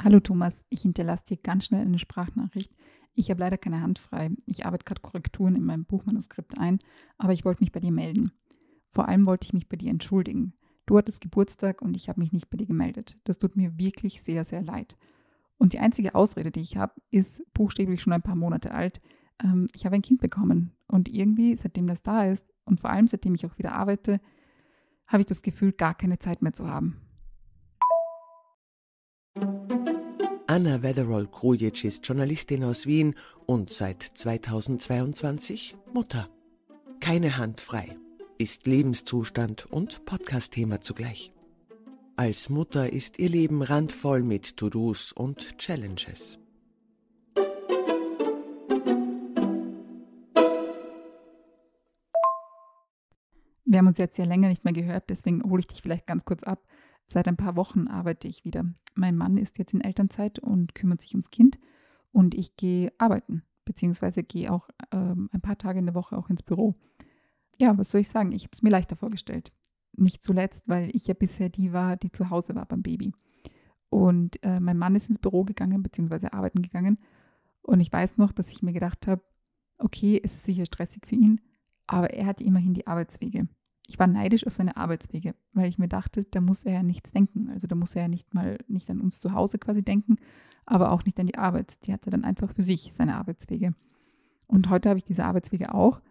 Hallo Thomas, ich hinterlasse dir ganz schnell eine Sprachnachricht. Ich habe leider keine Hand frei. Ich arbeite gerade Korrekturen in meinem Buchmanuskript ein, aber ich wollte mich bei dir melden. Vor allem wollte ich mich bei dir entschuldigen. Du hattest Geburtstag und ich habe mich nicht bei dir gemeldet. Das tut mir wirklich sehr, sehr leid. Und die einzige Ausrede, die ich habe, ist buchstäblich schon ein paar Monate alt. Ähm, ich habe ein Kind bekommen und irgendwie, seitdem das da ist und vor allem seitdem ich auch wieder arbeite, habe ich das Gefühl, gar keine Zeit mehr zu haben. Anna Wetherall-Krujic ist Journalistin aus Wien und seit 2022 Mutter. Keine Hand frei ist Lebenszustand und Podcast-Thema zugleich. Als Mutter ist ihr Leben randvoll mit To-Dos und Challenges. Wir haben uns jetzt ja länger nicht mehr gehört, deswegen hole ich dich vielleicht ganz kurz ab. Seit ein paar Wochen arbeite ich wieder. Mein Mann ist jetzt in Elternzeit und kümmert sich ums Kind und ich gehe arbeiten, beziehungsweise gehe auch ähm, ein paar Tage in der Woche auch ins Büro. Ja, was soll ich sagen? Ich habe es mir leichter vorgestellt. Nicht zuletzt, weil ich ja bisher die war, die zu Hause war beim Baby. Und äh, mein Mann ist ins Büro gegangen, beziehungsweise arbeiten gegangen. Und ich weiß noch, dass ich mir gedacht habe, okay, es ist sicher stressig für ihn, aber er hat immerhin die Arbeitswege ich war neidisch auf seine Arbeitswege, weil ich mir dachte, da muss er ja nichts denken. Also da muss er ja nicht mal nicht an uns zu Hause quasi denken, aber auch nicht an die Arbeit. Die hat er dann einfach für sich, seine Arbeitswege. Und heute habe ich diese Arbeitswege auch.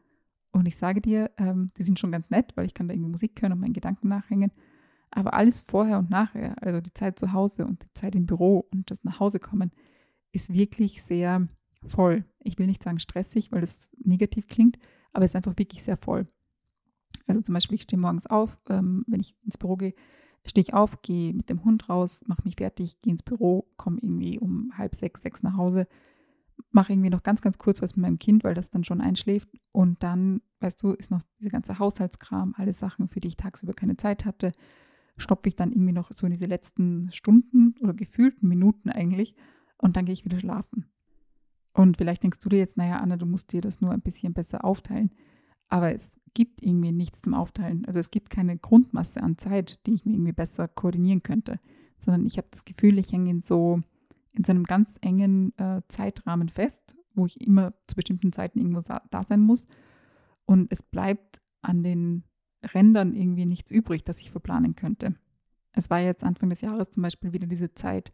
Und ich sage dir, ähm, die sind schon ganz nett, weil ich kann da irgendwie Musik hören und meinen Gedanken nachhängen. Aber alles vorher und nachher, also die Zeit zu Hause und die Zeit im Büro und das nach Hause kommen, ist wirklich sehr voll. Ich will nicht sagen stressig, weil das negativ klingt, aber es ist einfach wirklich sehr voll. Also zum Beispiel, ich stehe morgens auf, ähm, wenn ich ins Büro gehe, stehe ich auf, gehe mit dem Hund raus, mache mich fertig, gehe ins Büro, komme irgendwie um halb sechs, sechs nach Hause, mache irgendwie noch ganz, ganz kurz was mit meinem Kind, weil das dann schon einschläft. Und dann, weißt du, ist noch dieser ganze Haushaltskram, alle Sachen, für die ich tagsüber keine Zeit hatte, stopfe ich dann irgendwie noch so in diese letzten Stunden oder gefühlten Minuten eigentlich und dann gehe ich wieder schlafen. Und vielleicht denkst du dir jetzt, naja, Anna, du musst dir das nur ein bisschen besser aufteilen. Aber es gibt irgendwie nichts zum Aufteilen. Also es gibt keine Grundmasse an Zeit, die ich mir irgendwie besser koordinieren könnte, sondern ich habe das Gefühl, ich hänge in so in so einem ganz engen äh, Zeitrahmen fest, wo ich immer zu bestimmten Zeiten irgendwo da sein muss. Und es bleibt an den Rändern irgendwie nichts übrig, das ich verplanen könnte. Es war jetzt Anfang des Jahres zum Beispiel wieder diese Zeit,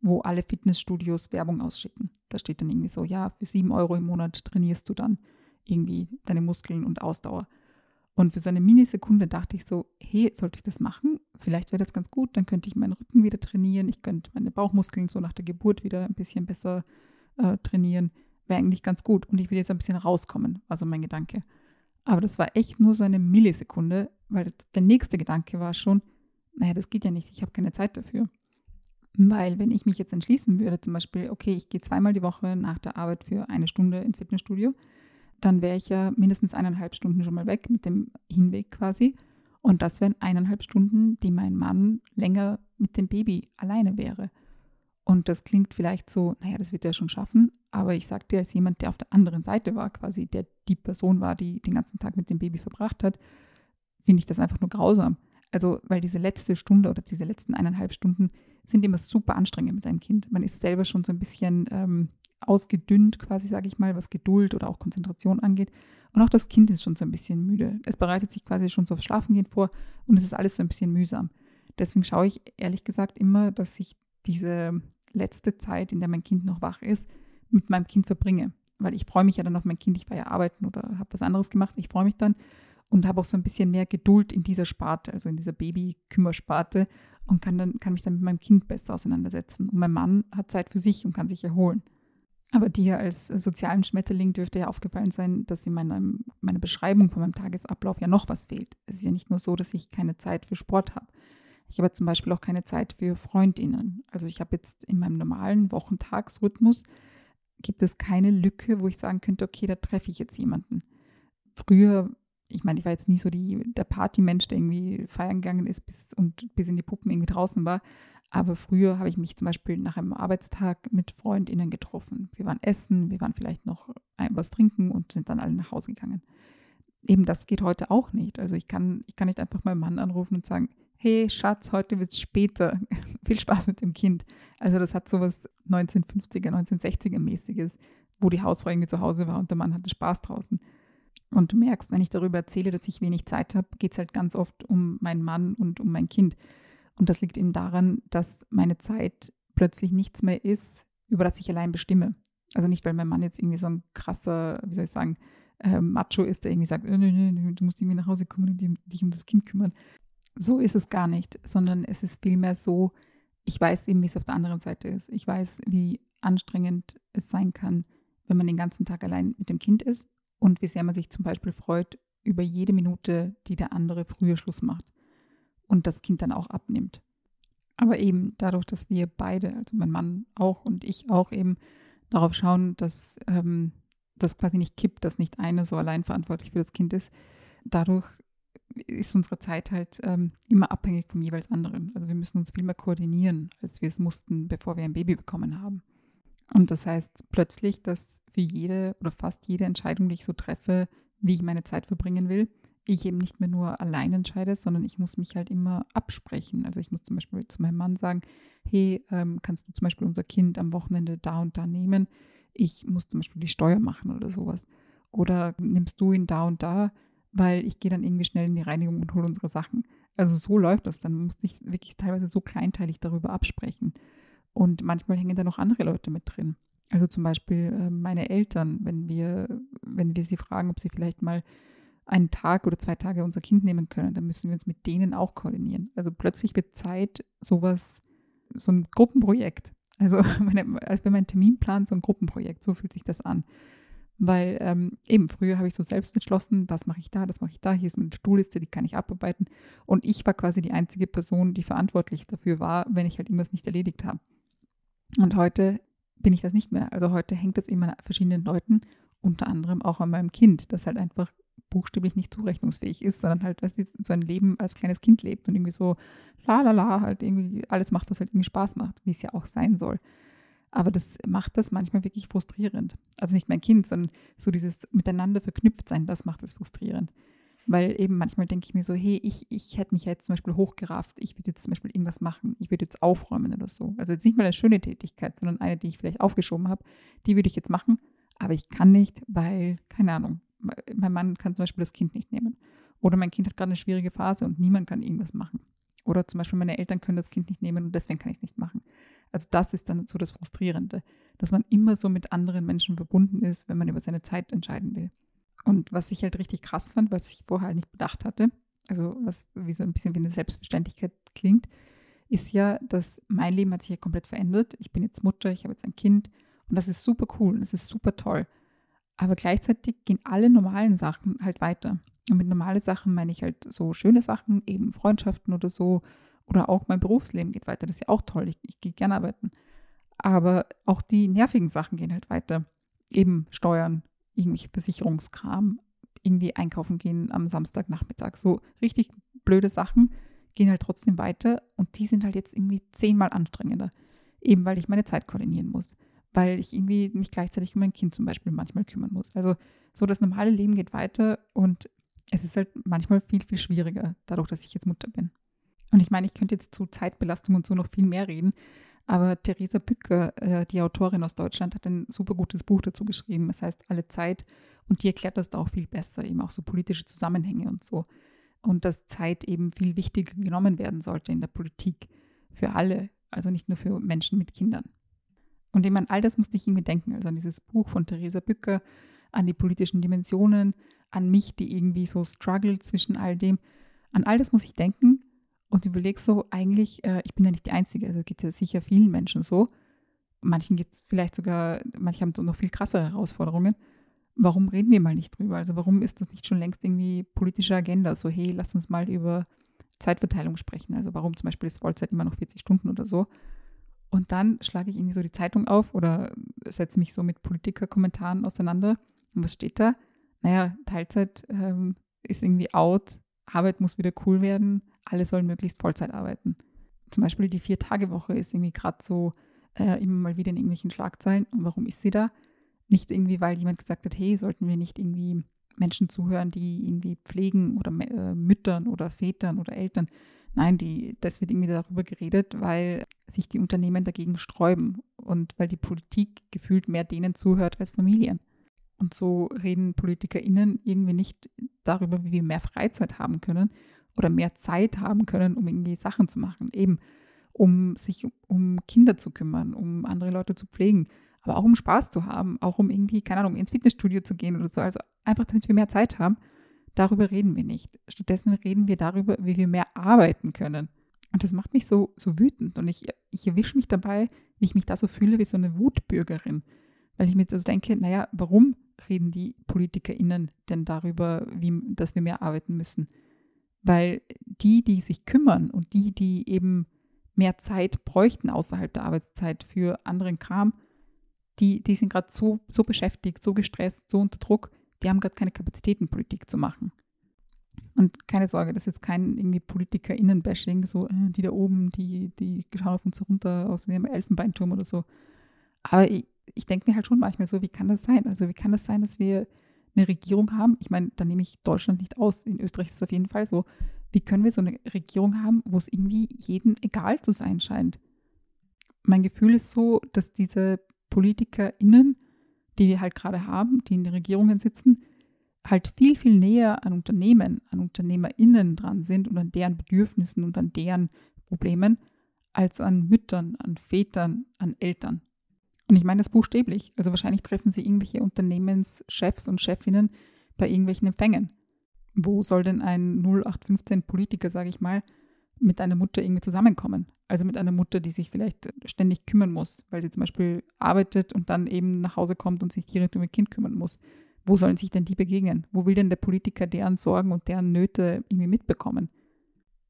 wo alle Fitnessstudios Werbung ausschicken. Da steht dann irgendwie so, ja, für sieben Euro im Monat trainierst du dann irgendwie deine Muskeln und Ausdauer. Und für so eine Minisekunde dachte ich so, hey, sollte ich das machen? Vielleicht wäre das ganz gut, dann könnte ich meinen Rücken wieder trainieren, ich könnte meine Bauchmuskeln so nach der Geburt wieder ein bisschen besser äh, trainieren. Wäre eigentlich ganz gut. Und ich will jetzt ein bisschen rauskommen, also mein Gedanke. Aber das war echt nur so eine Millisekunde, weil der nächste Gedanke war schon, naja, das geht ja nicht, ich habe keine Zeit dafür. Weil wenn ich mich jetzt entschließen würde, zum Beispiel, okay, ich gehe zweimal die Woche nach der Arbeit für eine Stunde ins Fitnessstudio, dann wäre ich ja mindestens eineinhalb Stunden schon mal weg mit dem Hinweg quasi. Und das wären eineinhalb Stunden, die mein Mann länger mit dem Baby alleine wäre. Und das klingt vielleicht so, naja, das wird er schon schaffen, aber ich sage dir als jemand, der auf der anderen Seite war, quasi, der die Person war, die den ganzen Tag mit dem Baby verbracht hat, finde ich das einfach nur grausam. Also, weil diese letzte Stunde oder diese letzten eineinhalb Stunden sind immer super anstrengend mit einem Kind. Man ist selber schon so ein bisschen ähm, ausgedünnt, quasi, sage ich mal, was Geduld oder auch Konzentration angeht. Und auch das Kind ist schon so ein bisschen müde. Es bereitet sich quasi schon so aufs Schlafengehen vor und es ist alles so ein bisschen mühsam. Deswegen schaue ich ehrlich gesagt immer, dass ich diese letzte Zeit, in der mein Kind noch wach ist, mit meinem Kind verbringe. Weil ich freue mich ja dann auf mein Kind. Ich war ja arbeiten oder habe was anderes gemacht. Ich freue mich dann und habe auch so ein bisschen mehr Geduld in dieser Sparte, also in dieser Baby-Kümmersparte und kann, dann, kann mich dann mit meinem Kind besser auseinandersetzen. Und mein Mann hat Zeit für sich und kann sich erholen. Aber dir als sozialen Schmetterling dürfte ja aufgefallen sein, dass in meiner, meiner Beschreibung von meinem Tagesablauf ja noch was fehlt. Es ist ja nicht nur so, dass ich keine Zeit für Sport habe. Ich habe zum Beispiel auch keine Zeit für Freundinnen. Also ich habe jetzt in meinem normalen Wochentagsrhythmus gibt es keine Lücke, wo ich sagen könnte, okay, da treffe ich jetzt jemanden. Früher, ich meine, ich war jetzt nie so die, der Partymensch, der irgendwie feiern gegangen ist bis, und bis in die Puppen irgendwie draußen war. Aber früher habe ich mich zum Beispiel nach einem Arbeitstag mit FreundInnen getroffen. Wir waren essen, wir waren vielleicht noch was trinken und sind dann alle nach Hause gegangen. Eben das geht heute auch nicht. Also ich kann, ich kann nicht einfach meinen Mann anrufen und sagen, hey Schatz, heute wird es später. Viel Spaß mit dem Kind. Also das hat sowas 1950er, 1960er mäßiges, wo die Hausfrau irgendwie zu Hause war und der Mann hatte Spaß draußen. Und du merkst, wenn ich darüber erzähle, dass ich wenig Zeit habe, geht es halt ganz oft um meinen Mann und um mein Kind. Und das liegt eben daran, dass meine Zeit plötzlich nichts mehr ist, über das ich allein bestimme. Also nicht, weil mein Mann jetzt irgendwie so ein krasser, wie soll ich sagen, äh, Macho ist, der irgendwie sagt, nee, nee, nee, du musst irgendwie nach Hause kommen und dich um das Kind kümmern. So ist es gar nicht, sondern es ist vielmehr so, ich weiß eben, wie es auf der anderen Seite ist. Ich weiß, wie anstrengend es sein kann, wenn man den ganzen Tag allein mit dem Kind ist und wie sehr man sich zum Beispiel freut über jede Minute, die der andere früher Schluss macht und das Kind dann auch abnimmt. Aber eben dadurch, dass wir beide, also mein Mann auch und ich auch eben darauf schauen, dass ähm, das quasi nicht kippt, dass nicht eine so allein verantwortlich für das Kind ist, dadurch ist unsere Zeit halt ähm, immer abhängig vom jeweils anderen. Also wir müssen uns viel mehr koordinieren, als wir es mussten, bevor wir ein Baby bekommen haben. Und das heißt plötzlich, dass für jede oder fast jede Entscheidung, die ich so treffe, wie ich meine Zeit verbringen will, ich eben nicht mehr nur allein entscheide, sondern ich muss mich halt immer absprechen. Also ich muss zum Beispiel zu meinem Mann sagen, hey, ähm, kannst du zum Beispiel unser Kind am Wochenende da und da nehmen? Ich muss zum Beispiel die Steuer machen oder sowas. Oder nimmst du ihn da und da, weil ich gehe dann irgendwie schnell in die Reinigung und hole unsere Sachen. Also so läuft das. Dann muss ich wirklich teilweise so kleinteilig darüber absprechen. Und manchmal hängen da noch andere Leute mit drin. Also zum Beispiel äh, meine Eltern, wenn wir, wenn wir sie fragen, ob sie vielleicht mal einen Tag oder zwei Tage unser Kind nehmen können, dann müssen wir uns mit denen auch koordinieren. Also plötzlich wird Zeit sowas, so ein Gruppenprojekt. Also meine, als wäre mein Terminplan so ein Gruppenprojekt, so fühlt sich das an. Weil ähm, eben früher habe ich so selbst entschlossen, das mache ich da, das mache ich da, hier ist meine To-Do-Liste, die kann ich abarbeiten. Und ich war quasi die einzige Person, die verantwortlich dafür war, wenn ich halt irgendwas nicht erledigt habe. Und heute bin ich das nicht mehr. Also heute hängt das immer an verschiedenen Leuten, unter anderem auch an meinem Kind, das halt einfach buchstäblich nicht zurechnungsfähig ist, sondern halt, weißt du, so ein Leben als kleines Kind lebt und irgendwie so la la la halt irgendwie alles macht, was halt irgendwie Spaß macht, wie es ja auch sein soll. Aber das macht das manchmal wirklich frustrierend. Also nicht mein Kind, sondern so dieses miteinander verknüpft sein, das macht es frustrierend. Weil eben manchmal denke ich mir so, hey, ich, ich hätte mich jetzt zum Beispiel hochgerafft, ich würde jetzt zum Beispiel irgendwas machen, ich würde jetzt aufräumen oder so. Also jetzt nicht mal eine schöne Tätigkeit, sondern eine, die ich vielleicht aufgeschoben habe, die würde ich jetzt machen, aber ich kann nicht, weil, keine Ahnung, mein Mann kann zum Beispiel das Kind nicht nehmen. Oder mein Kind hat gerade eine schwierige Phase und niemand kann irgendwas machen. Oder zum Beispiel meine Eltern können das Kind nicht nehmen und deswegen kann ich es nicht machen. Also das ist dann so das Frustrierende, dass man immer so mit anderen Menschen verbunden ist, wenn man über seine Zeit entscheiden will. Und was ich halt richtig krass fand, was ich vorher halt nicht bedacht hatte, also was wie so ein bisschen wie eine Selbstverständlichkeit klingt, ist ja, dass mein Leben hat sich ja komplett verändert. Ich bin jetzt Mutter, ich habe jetzt ein Kind und das ist super cool und das ist super toll. Aber gleichzeitig gehen alle normalen Sachen halt weiter. Und mit normalen Sachen meine ich halt so schöne Sachen, eben Freundschaften oder so. Oder auch mein Berufsleben geht weiter. Das ist ja auch toll. Ich, ich gehe gerne arbeiten. Aber auch die nervigen Sachen gehen halt weiter. Eben Steuern, irgendwelche Versicherungskram, irgendwie einkaufen gehen am Samstagnachmittag. So richtig blöde Sachen gehen halt trotzdem weiter. Und die sind halt jetzt irgendwie zehnmal anstrengender. Eben weil ich meine Zeit koordinieren muss weil ich irgendwie mich gleichzeitig um mein Kind zum Beispiel manchmal kümmern muss. Also so das normale Leben geht weiter und es ist halt manchmal viel, viel schwieriger, dadurch, dass ich jetzt Mutter bin. Und ich meine, ich könnte jetzt zu Zeitbelastung und so noch viel mehr reden, aber Theresa Bücker, äh, die Autorin aus Deutschland, hat ein super gutes Buch dazu geschrieben. Es heißt Alle Zeit und die erklärt das da auch viel besser, eben auch so politische Zusammenhänge und so. Und dass Zeit eben viel wichtiger genommen werden sollte in der Politik für alle, also nicht nur für Menschen mit Kindern. Und eben an all das musste ich irgendwie denken, also an dieses Buch von Theresa Bücker, an die politischen Dimensionen, an mich, die irgendwie so struggle zwischen all dem. An all das muss ich denken und überlege so, eigentlich, äh, ich bin ja nicht die Einzige, also geht ja sicher vielen Menschen so. Manchen geht es vielleicht sogar, manche haben so noch viel krassere Herausforderungen. Warum reden wir mal nicht drüber? Also warum ist das nicht schon längst irgendwie politische Agenda? So, hey, lass uns mal über Zeitverteilung sprechen. Also warum zum Beispiel ist Vollzeit immer noch 40 Stunden oder so? Und dann schlage ich irgendwie so die Zeitung auf oder setze mich so mit Politikerkommentaren auseinander. Und was steht da? Naja, Teilzeit ähm, ist irgendwie out, Arbeit muss wieder cool werden, alle sollen möglichst Vollzeit arbeiten. Zum Beispiel die Vier-Tage-Woche ist irgendwie gerade so äh, immer mal wieder in irgendwelchen Schlagzeilen. Und warum ist sie da? Nicht irgendwie, weil jemand gesagt hat, hey, sollten wir nicht irgendwie Menschen zuhören, die irgendwie pflegen oder äh, Müttern oder Vätern oder Eltern. Nein, die, das wird irgendwie darüber geredet, weil sich die Unternehmen dagegen sträuben und weil die Politik gefühlt mehr denen zuhört als Familien. Und so reden PolitikerInnen irgendwie nicht darüber, wie wir mehr Freizeit haben können oder mehr Zeit haben können, um irgendwie Sachen zu machen. Eben um sich um Kinder zu kümmern, um andere Leute zu pflegen, aber auch um Spaß zu haben, auch um irgendwie, keine Ahnung, ins Fitnessstudio zu gehen oder so. Also einfach, damit wir mehr Zeit haben. Darüber reden wir nicht. Stattdessen reden wir darüber, wie wir mehr arbeiten können. Und das macht mich so, so wütend. Und ich, ich erwische mich dabei, wie ich mich da so fühle wie so eine Wutbürgerin. Weil ich mir so denke, naja, warum reden die PolitikerInnen denn darüber, wie, dass wir mehr arbeiten müssen? Weil die, die sich kümmern und die, die eben mehr Zeit bräuchten außerhalb der Arbeitszeit für anderen Kram, die, die sind gerade so, so beschäftigt, so gestresst, so unter Druck, die haben gerade keine Kapazitäten, Politik zu machen. Und keine Sorge, das ist jetzt kein irgendwie PolitikerInnen-Bashing, so äh, die da oben, die, die schauen auf uns runter aus ihrem Elfenbeinturm oder so. Aber ich, ich denke mir halt schon manchmal so, wie kann das sein? Also wie kann das sein, dass wir eine Regierung haben? Ich meine, da nehme ich Deutschland nicht aus. In Österreich ist es auf jeden Fall so. Wie können wir so eine Regierung haben, wo es irgendwie jedem egal zu sein scheint? Mein Gefühl ist so, dass diese PolitikerInnen, die wir halt gerade haben, die in den Regierungen sitzen, halt viel, viel näher an Unternehmen, an UnternehmerInnen dran sind und an deren Bedürfnissen und an deren Problemen, als an Müttern, an Vätern, an Eltern. Und ich meine das buchstäblich. Also wahrscheinlich treffen sie irgendwelche Unternehmenschefs und Chefinnen bei irgendwelchen Empfängen. Wo soll denn ein 0815 Politiker, sage ich mal, mit einer Mutter irgendwie zusammenkommen? Also mit einer Mutter, die sich vielleicht ständig kümmern muss, weil sie zum Beispiel arbeitet und dann eben nach Hause kommt und sich direkt um ihr Kind kümmern muss. Wo sollen sich denn die begegnen? Wo will denn der Politiker deren Sorgen und deren Nöte irgendwie mitbekommen?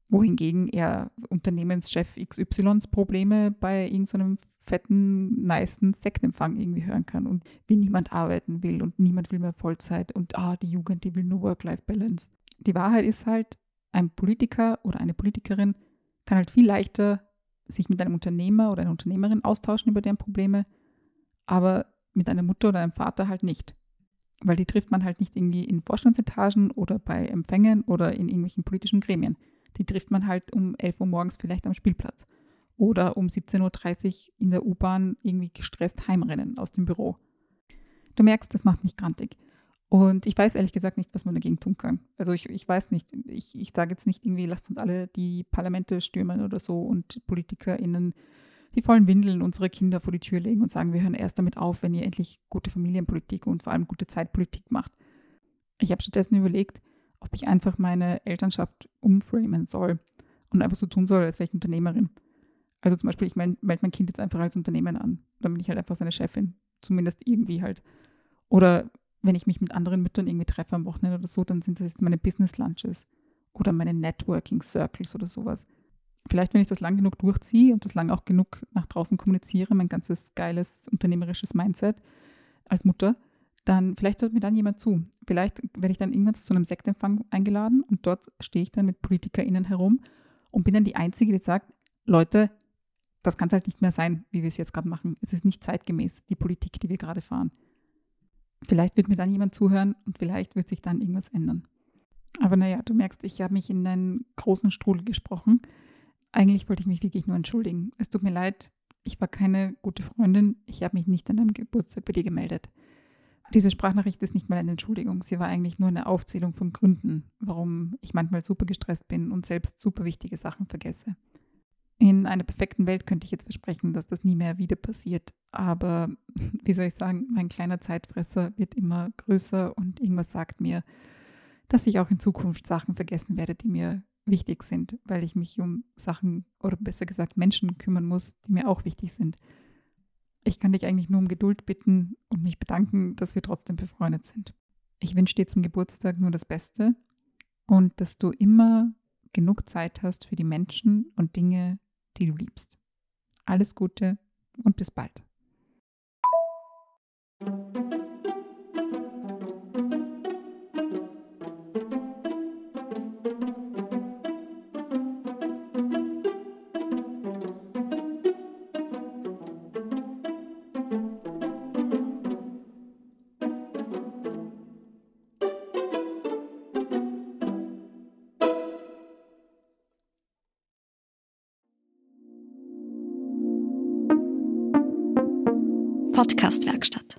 Wohingegen er Unternehmenschef XYs Probleme bei irgendeinem fetten, niceen Sektempfang irgendwie hören kann und wie niemand arbeiten will und niemand will mehr Vollzeit und ah, die Jugend, die will nur Work-Life-Balance. Die Wahrheit ist halt, ein Politiker oder eine Politikerin kann halt viel leichter sich mit einem Unternehmer oder einer Unternehmerin austauschen über deren Probleme, aber mit einer Mutter oder einem Vater halt nicht. Weil die trifft man halt nicht irgendwie in Vorstandsetagen oder bei Empfängen oder in irgendwelchen politischen Gremien. Die trifft man halt um 11 Uhr morgens vielleicht am Spielplatz oder um 17.30 Uhr in der U-Bahn irgendwie gestresst heimrennen aus dem Büro. Du merkst, das macht mich grantig. Und ich weiß ehrlich gesagt nicht, was man dagegen tun kann. Also ich, ich weiß nicht, ich, ich sage jetzt nicht irgendwie, lasst uns alle die Parlamente stürmen oder so und PolitikerInnen die vollen Windeln unserer Kinder vor die Tür legen und sagen, wir hören erst damit auf, wenn ihr endlich gute Familienpolitik und vor allem gute Zeitpolitik macht. Ich habe stattdessen überlegt, ob ich einfach meine Elternschaft umframen soll und einfach so tun soll, als wäre ich Unternehmerin. Also zum Beispiel, ich melde mein Kind jetzt einfach als Unternehmen an. Dann bin ich halt einfach seine Chefin. Zumindest irgendwie halt. Oder wenn ich mich mit anderen Müttern irgendwie treffe am Wochenende oder so, dann sind das jetzt meine Business Lunches oder meine Networking Circles oder sowas. Vielleicht, wenn ich das lang genug durchziehe und das lang auch genug nach draußen kommuniziere, mein ganzes geiles unternehmerisches Mindset als Mutter, dann vielleicht hört mir dann jemand zu. Vielleicht werde ich dann irgendwann zu so einem Sektempfang eingeladen und dort stehe ich dann mit PolitikerInnen herum und bin dann die Einzige, die sagt, Leute, das kann es halt nicht mehr sein, wie wir es jetzt gerade machen. Es ist nicht zeitgemäß, die Politik, die wir gerade fahren. Vielleicht wird mir dann jemand zuhören und vielleicht wird sich dann irgendwas ändern. Aber naja, du merkst, ich habe mich in einen großen Strudel gesprochen. Eigentlich wollte ich mich wirklich nur entschuldigen. Es tut mir leid, ich war keine gute Freundin. Ich habe mich nicht an deinem Geburtstag bei dir gemeldet. Diese Sprachnachricht ist nicht mal eine Entschuldigung. Sie war eigentlich nur eine Aufzählung von Gründen, warum ich manchmal super gestresst bin und selbst super wichtige Sachen vergesse. In einer perfekten Welt könnte ich jetzt versprechen, dass das nie mehr wieder passiert. Aber wie soll ich sagen, mein kleiner Zeitfresser wird immer größer und irgendwas sagt mir, dass ich auch in Zukunft Sachen vergessen werde, die mir wichtig sind, weil ich mich um Sachen oder besser gesagt Menschen kümmern muss, die mir auch wichtig sind. Ich kann dich eigentlich nur um Geduld bitten und mich bedanken, dass wir trotzdem befreundet sind. Ich wünsche dir zum Geburtstag nur das Beste und dass du immer genug Zeit hast für die Menschen und Dinge, die du liebst. Alles Gute und bis bald. Podcastwerkstatt.